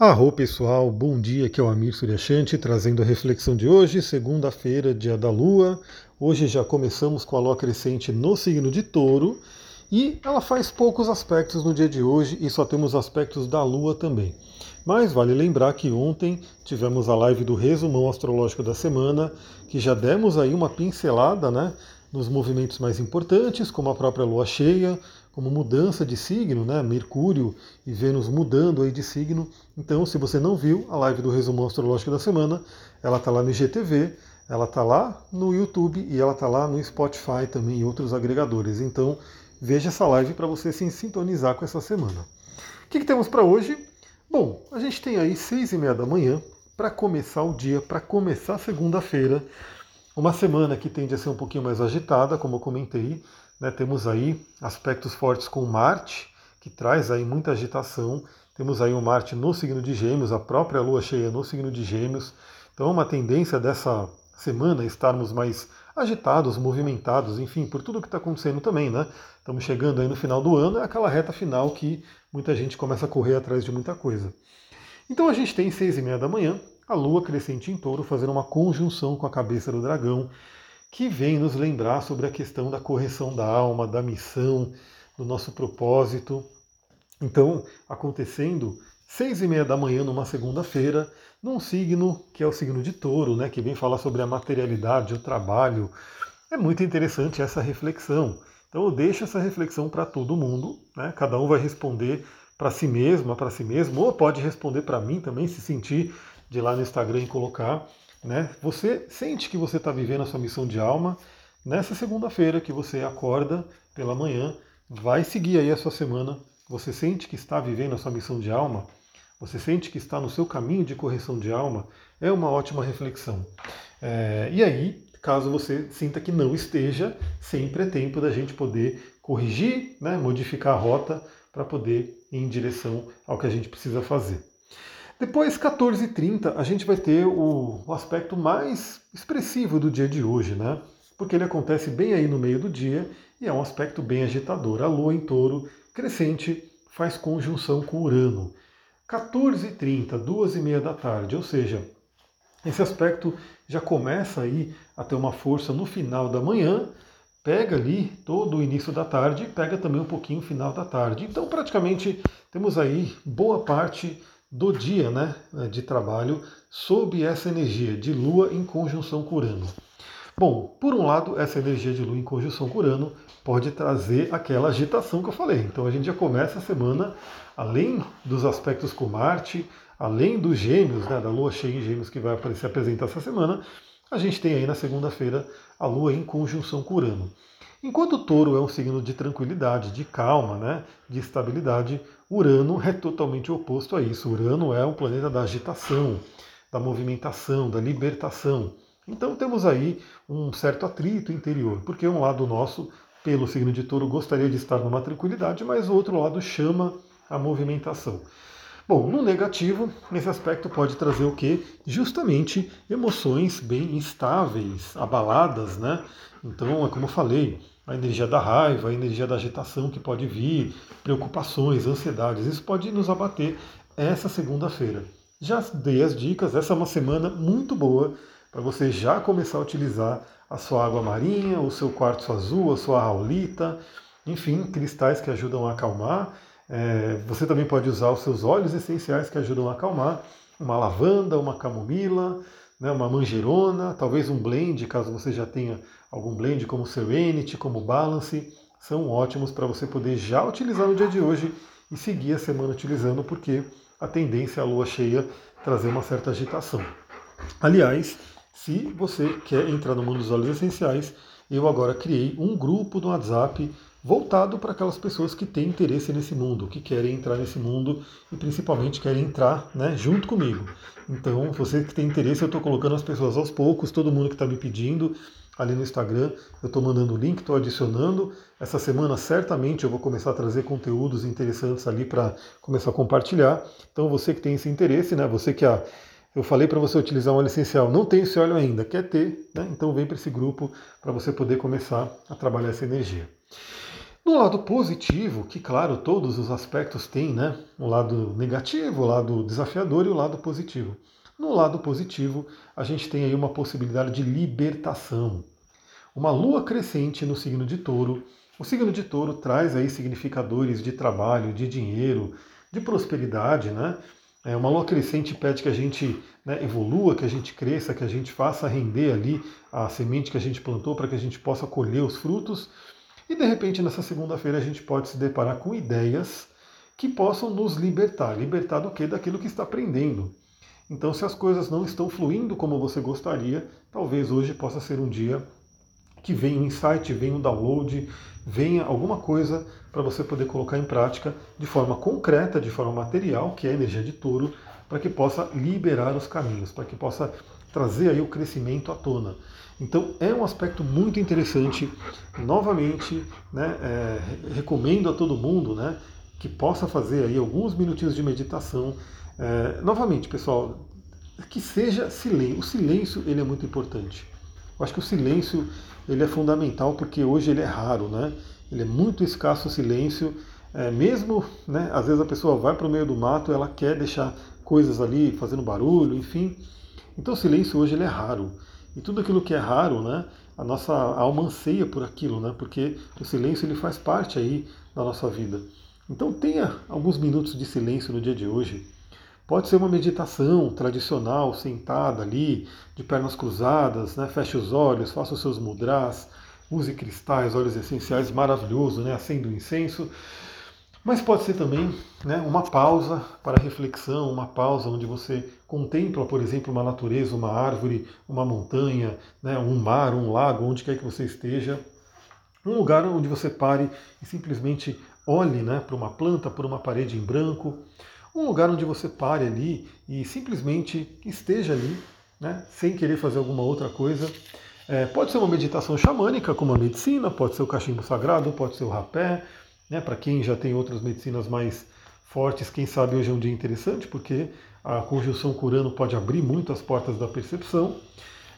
Arro pessoal, bom dia, aqui é o Amir Suryashanti trazendo a reflexão de hoje, segunda-feira, dia da Lua. Hoje já começamos com a Lua crescente no signo de Touro e ela faz poucos aspectos no dia de hoje e só temos aspectos da Lua também. Mas vale lembrar que ontem tivemos a live do resumão astrológico da semana, que já demos aí uma pincelada, né, nos movimentos mais importantes, como a própria Lua cheia, como mudança de signo, né? Mercúrio e Vênus mudando aí de signo. Então, se você não viu a live do resumo astrológico da semana, ela está lá no IGTV, ela está lá no YouTube e ela está lá no Spotify também e outros agregadores. Então, veja essa live para você se sintonizar com essa semana. O que, que temos para hoje? Bom, a gente tem aí seis e meia da manhã para começar o dia, para começar segunda-feira. Uma semana que tende a ser um pouquinho mais agitada, como eu comentei, né, temos aí aspectos fortes com Marte, que traz aí muita agitação. Temos aí o Marte no signo de Gêmeos, a própria Lua cheia no signo de Gêmeos. Então, uma tendência dessa semana estarmos mais agitados, movimentados, enfim, por tudo que está acontecendo também, né? Estamos chegando aí no final do ano, é aquela reta final que muita gente começa a correr atrás de muita coisa. Então a gente tem seis e meia da manhã, a Lua crescente em touro fazendo uma conjunção com a cabeça do dragão, que vem nos lembrar sobre a questão da correção da alma, da missão, do nosso propósito. Então, acontecendo seis e meia da manhã numa segunda-feira, num signo que é o signo de touro, né, que vem falar sobre a materialidade, o trabalho. É muito interessante essa reflexão. Então eu deixo essa reflexão para todo mundo, né? cada um vai responder para si mesmo, para si mesmo, ou pode responder para mim também, se sentir de lá no Instagram e colocar. Né? Você sente que você está vivendo a sua missão de alma nessa segunda-feira que você acorda pela manhã, vai seguir aí a sua semana. Você sente que está vivendo a sua missão de alma? Você sente que está no seu caminho de correção de alma? É uma ótima reflexão. É, e aí, caso você sinta que não esteja, sempre é tempo da gente poder corrigir, né, modificar a rota para poder ir em direção ao que a gente precisa fazer. Depois, 14h30, a gente vai ter o, aspecto mais expressivo do dia de hoje, né? Porque ele acontece bem aí no meio do dia e é um aspecto bem agitador. A Lua em touro crescente faz conjunção com Urano. 14h30, 2h30 da tarde, ou seja, esse aspecto já começa aí a ter uma força no final da manhã, pega ali todo o início da tarde e pega também um pouquinho o final da tarde. Então, praticamente, temos aí boa parte do dia né, de trabalho sob essa energia de Lua em conjunção com Urano. Bom, por um lado, essa energia de Lua em conjunção com Urano pode trazer aquela agitação que eu falei. Então a gente já começa a semana, além dos aspectos com Marte, além dos gêmeos, né, da Lua cheia em gêmeos que vai aparecer apresentar essa semana, a gente tem aí na segunda-feira a Lua em conjunção com Urano. Enquanto o touro é um signo de tranquilidade, de calma, né, de estabilidade, Urano é totalmente oposto a isso. Urano é um planeta da agitação, da movimentação, da libertação. Então temos aí um certo atrito interior, porque um lado nosso, pelo signo de touro, gostaria de estar numa tranquilidade, mas o outro lado chama a movimentação. Bom, no negativo, esse aspecto pode trazer o que? Justamente emoções bem instáveis, abaladas, né? Então, é como eu falei, a energia da raiva, a energia da agitação que pode vir, preocupações, ansiedades, isso pode nos abater essa segunda-feira. Já dei as dicas, essa é uma semana muito boa para você já começar a utilizar a sua água marinha, o seu quartzo azul, a sua raulita, enfim, cristais que ajudam a acalmar. É, você também pode usar os seus óleos essenciais que ajudam a acalmar, uma lavanda, uma camomila, né, uma manjerona, talvez um blend, caso você já tenha algum blend como Serenity, como Balance, são ótimos para você poder já utilizar no dia de hoje e seguir a semana utilizando, porque a tendência é a lua cheia trazer uma certa agitação. Aliás, se você quer entrar no mundo dos óleos essenciais, eu agora criei um grupo no WhatsApp voltado para aquelas pessoas que têm interesse nesse mundo, que querem entrar nesse mundo e principalmente querem entrar né, junto comigo. Então, você que tem interesse, eu estou colocando as pessoas aos poucos, todo mundo que está me pedindo ali no Instagram, eu estou mandando o link, estou adicionando. Essa semana certamente eu vou começar a trazer conteúdos interessantes ali para começar a compartilhar. Então, você que tem esse interesse, né, você que a eu falei para você utilizar um óleo essencial, não tem esse óleo ainda, quer ter, né? então vem para esse grupo para você poder começar a trabalhar essa energia. No lado positivo, que claro, todos os aspectos têm, né? O lado negativo, o lado desafiador e o lado positivo. No lado positivo, a gente tem aí uma possibilidade de libertação. Uma lua crescente no signo de touro. O signo de touro traz aí significadores de trabalho, de dinheiro, de prosperidade, né? É, uma lua crescente pede que a gente né, evolua, que a gente cresça, que a gente faça render ali a semente que a gente plantou para que a gente possa colher os frutos. E de repente, nessa segunda-feira, a gente pode se deparar com ideias que possam nos libertar. Libertar do que? Daquilo que está aprendendo. Então, se as coisas não estão fluindo como você gostaria, talvez hoje possa ser um dia que venha um insight, venha um download, venha alguma coisa para você poder colocar em prática de forma concreta, de forma material, que é a energia de touro, para que possa liberar os caminhos, para que possa trazer aí o crescimento à tona. Então é um aspecto muito interessante. Novamente, né, é, recomendo a todo mundo né, que possa fazer aí alguns minutinhos de meditação. É, novamente, pessoal, que seja silêncio. O silêncio ele é muito importante. Eu acho que o silêncio ele é fundamental porque hoje ele é raro, né? Ele é muito escasso o silêncio. É, mesmo, né, às vezes a pessoa vai para o meio do mato, ela quer deixar coisas ali fazendo barulho, enfim. Então o silêncio hoje ele é raro. E tudo aquilo que é raro, né, a nossa alma anseia por aquilo, né, porque o silêncio ele faz parte aí da nossa vida. Então tenha alguns minutos de silêncio no dia de hoje. Pode ser uma meditação tradicional, sentada ali, de pernas cruzadas, né, feche os olhos, faça os seus mudras, use cristais, óleos essenciais, maravilhoso, né, acenda o incenso. Mas pode ser também né, uma pausa para reflexão, uma pausa onde você contempla, por exemplo, uma natureza, uma árvore, uma montanha, né, um mar, um lago, onde quer que você esteja. Um lugar onde você pare e simplesmente olhe né, para uma planta, por uma parede em branco. Um lugar onde você pare ali e simplesmente esteja ali, né, sem querer fazer alguma outra coisa. É, pode ser uma meditação xamânica, como a medicina, pode ser o cachimbo sagrado, pode ser o rapé, né? Para quem já tem outras medicinas mais fortes, quem sabe hoje é um dia interessante, porque a conjunção curando pode abrir muito as portas da percepção.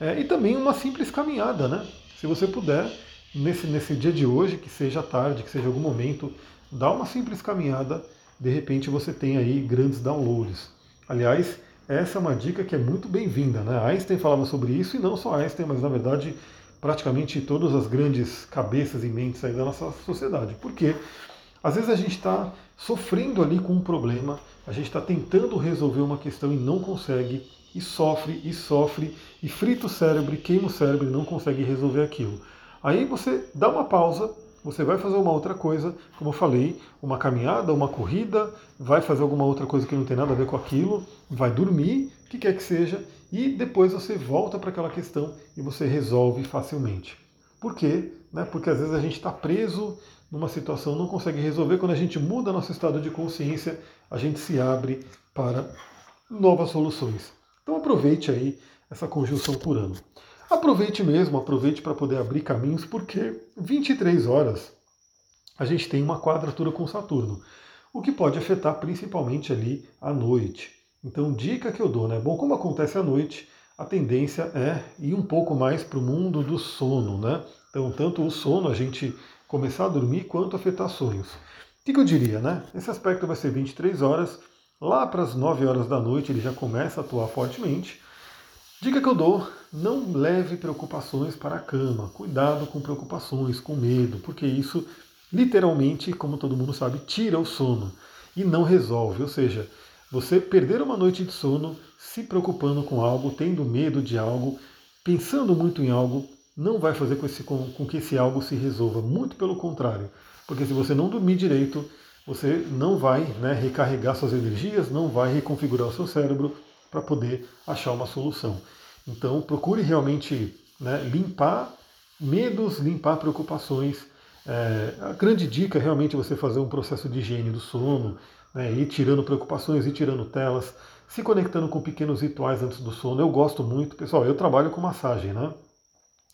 É, e também uma simples caminhada, né? Se você puder, nesse, nesse dia de hoje, que seja tarde, que seja algum momento, dá uma simples caminhada, de repente você tem aí grandes downloads. Aliás, essa é uma dica que é muito bem-vinda, né? Einstein falava sobre isso, e não só Einstein, mas na verdade praticamente todas as grandes cabeças e mentes aí da nossa sociedade. Porque às vezes a gente está sofrendo ali com um problema, a gente está tentando resolver uma questão e não consegue, e sofre, e sofre, e frita o cérebro, e queima o cérebro e não consegue resolver aquilo. Aí você dá uma pausa, você vai fazer uma outra coisa, como eu falei, uma caminhada, uma corrida, vai fazer alguma outra coisa que não tem nada a ver com aquilo, vai dormir, o que quer que seja, e depois você volta para aquela questão e você resolve facilmente. Por quê? Né? Porque às vezes a gente está preso numa situação, não consegue resolver. Quando a gente muda nosso estado de consciência, a gente se abre para novas soluções. Então aproveite aí essa conjunção por ano. Aproveite mesmo, aproveite para poder abrir caminhos, porque 23 horas a gente tem uma quadratura com Saturno, o que pode afetar principalmente ali à noite. Então, dica que eu dou, né? Bom, como acontece à noite, a tendência é ir um pouco mais para o mundo do sono, né? Então, tanto o sono, a gente começar a dormir, quanto afetar sonhos. O que, eu diria, né? Esse aspecto vai ser 23 horas, lá para as 9 horas da noite ele já começa a atuar fortemente. Dica que eu dou: não leve preocupações para a cama. Cuidado com preocupações, com medo, porque isso literalmente, como todo mundo sabe, tira o sono e não resolve. Ou seja, você perder uma noite de sono se preocupando com algo, tendo medo de algo, pensando muito em algo, não vai fazer com, esse, com, com que esse algo se resolva. Muito pelo contrário. Porque se você não dormir direito, você não vai né, recarregar suas energias, não vai reconfigurar o seu cérebro para poder achar uma solução. Então procure realmente né, limpar medos, limpar preocupações. É, a grande dica é realmente você fazer um processo de higiene do sono, né, ir tirando preocupações, ir tirando telas, se conectando com pequenos rituais antes do sono. Eu gosto muito, pessoal, eu trabalho com massagem, né?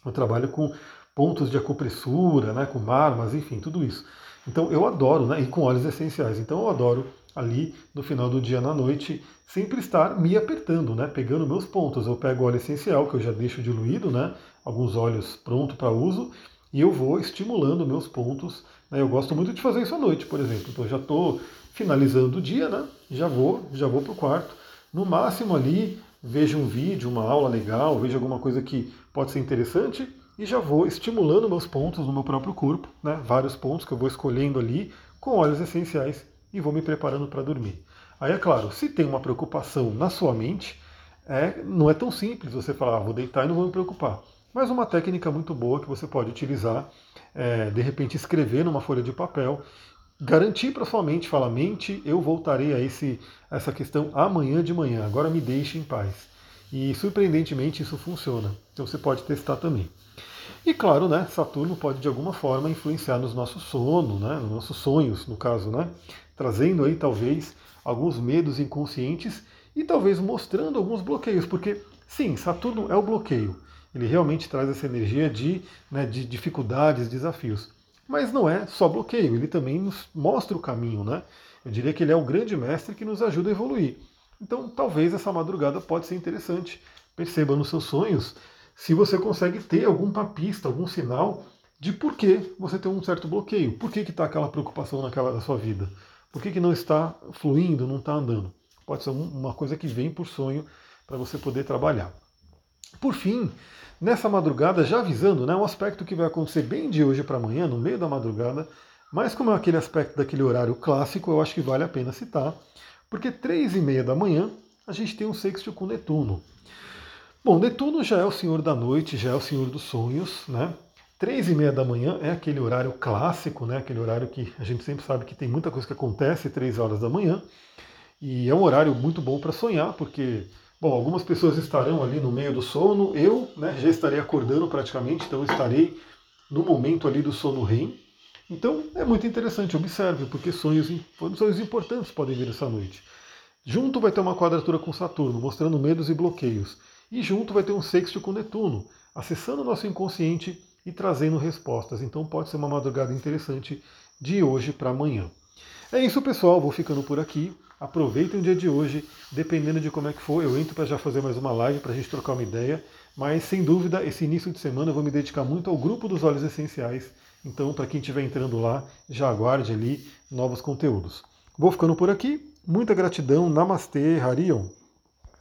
Eu trabalho com pontos de acupressura, né, com marmas, enfim, tudo isso. Então eu adoro, né, e com óleos essenciais. Então eu adoro ali no final do dia na noite sempre estar me apertando, né, pegando meus pontos. Eu pego óleo essencial que eu já deixo diluído, né, alguns óleos pronto para uso, e eu vou estimulando meus pontos Eu gosto muito de fazer isso à noite, por exemplo. Então já estou finalizando o dia, né? Já vou, já vou para o quarto. No máximo ali, vejo um vídeo, uma aula legal, vejo alguma coisa que pode ser interessante e já vou estimulando meus pontos no meu próprio corpo, né? Vários pontos que eu vou escolhendo ali com óleos essenciais e vou me preparando para dormir. Aí é claro, se tem uma preocupação na sua mente, é, não é tão simples você falar, ah, vou deitar e não vou me preocupar. Mas uma técnica muito boa que você pode utilizar é, de repente, escrever numa folha de papel, garantir para sua mente, falar, mente, eu voltarei a, esse, essa questão amanhã de manhã, agora me deixe em paz. E surpreendentemente isso funciona. Então você pode testar também. E claro, né, Saturno pode de alguma forma influenciar nos nossos sono, né, nos nossos sonhos, no caso, né, trazendo aí talvez alguns medos inconscientes e talvez mostrando alguns bloqueios, porque sim, Saturno é o bloqueio. Ele realmente traz essa energia de, né, de dificuldades, desafios. Mas não é só bloqueio, ele também nos mostra o caminho, né? Eu diria que ele é o grande mestre que nos ajuda a evoluir. Então, talvez essa madrugada pode ser interessante. Perceba nos seus sonhos se você consegue ter alguma pista, algum sinal de por que você tem um certo bloqueio, por que está aquela preocupação naquela da sua vida, por que, que não está fluindo, não está andando. Pode ser uma coisa que vem por sonho para você poder trabalhar. Por fim, nessa madrugada, já avisando, né, um aspecto que vai acontecer bem de hoje para amanhã, no meio da madrugada, mas como é aquele aspecto daquele horário clássico, eu acho que vale a pena citar, porque três e meia da manhã a gente tem um sexto com Netuno. Bom, Netuno já é o senhor da noite, já é o senhor dos sonhos, né? Três e meia da manhã é aquele horário clássico, né? Aquele horário que a gente sempre sabe que tem muita coisa que acontece três horas da manhã. E é um horário muito bom para sonhar, porque Bom, algumas pessoas estarão ali no meio do sono, eu né, já estarei acordando praticamente, então estarei no momento ali do sono REM. Então é muito interessante, observe, porque sonhos, sonhos importantes podem vir essa noite. Junto vai ter uma quadratura com Saturno, mostrando medos e bloqueios. E junto vai ter um sexto com Netuno, acessando o nosso inconsciente e trazendo respostas. Então pode ser uma madrugada interessante de hoje para amanhã. É isso, pessoal. Vou ficando por aqui. Aproveitem o dia de hoje, dependendo de como é que for, eu entro para já fazer mais uma live para a gente trocar uma ideia. Mas sem dúvida, esse início de semana eu vou me dedicar muito ao grupo dos óleos essenciais. Então, para quem estiver entrando lá, já aguarde ali novos conteúdos. Vou ficando por aqui. Muita gratidão. Namastê, Harion.